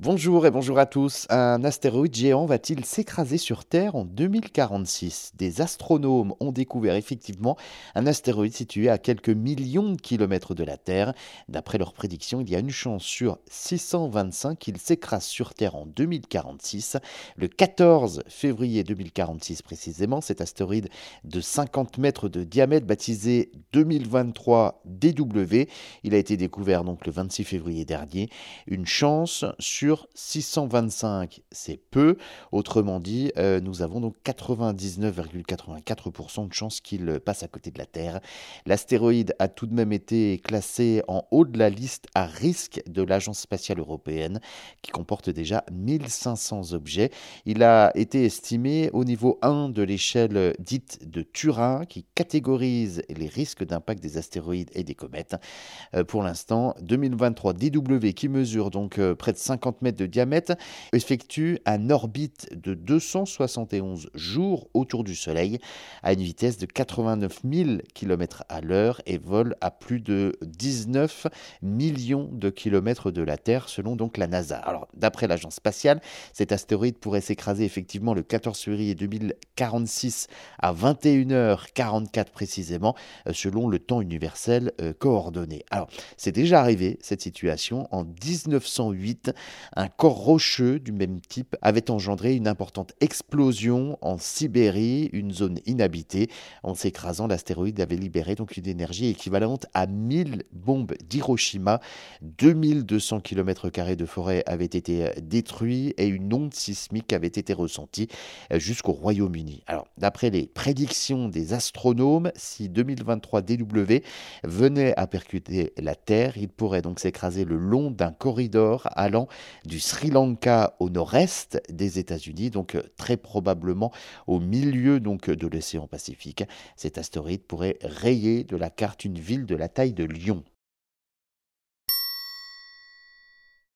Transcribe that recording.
Bonjour et bonjour à tous. Un astéroïde géant va-t-il s'écraser sur Terre en 2046 Des astronomes ont découvert effectivement un astéroïde situé à quelques millions de kilomètres de la Terre. D'après leurs prédictions, il y a une chance sur 625 qu'il s'écrase sur Terre en 2046. Le 14 février 2046 précisément, cet astéroïde de 50 mètres de diamètre baptisé 2023 DW, il a été découvert donc le 26 février dernier. Une chance sur 625, c'est peu. Autrement dit, euh, nous avons donc 99,84% de chances qu'il passe à côté de la Terre. L'astéroïde a tout de même été classé en haut de la liste à risque de l'Agence spatiale européenne, qui comporte déjà 1500 objets. Il a été estimé au niveau 1 de l'échelle dite de Turin, qui catégorise les risques d'impact des astéroïdes et des comètes. Euh, pour l'instant, 2023 DW, qui mesure donc euh, près de 50 mètres de diamètre, effectue un orbite de 271 jours autour du Soleil à une vitesse de 89 000 km à l'heure et vole à plus de 19 millions de kilomètres de la Terre selon donc la NASA. Alors d'après l'agence spatiale, cet astéroïde pourrait s'écraser effectivement le 14 février 2046 à 21h44 précisément selon le temps universel euh, coordonné. Alors c'est déjà arrivé cette situation en 1908 un corps rocheux du même type avait engendré une importante explosion en Sibérie, une zone inhabitée. En s'écrasant, l'astéroïde avait libéré donc une énergie équivalente à 1000 bombes d'Hiroshima. 2200 km de forêt avaient été détruits et une onde sismique avait été ressentie jusqu'au Royaume-Uni. D'après les prédictions des astronomes, si 2023 DW venait à percuter la Terre, il pourrait donc s'écraser le long d'un corridor allant du Sri Lanka au nord-est des États-Unis, donc euh, très probablement au milieu donc de l'océan Pacifique. Cet astéroïde pourrait rayer de la carte une ville de la taille de Lyon.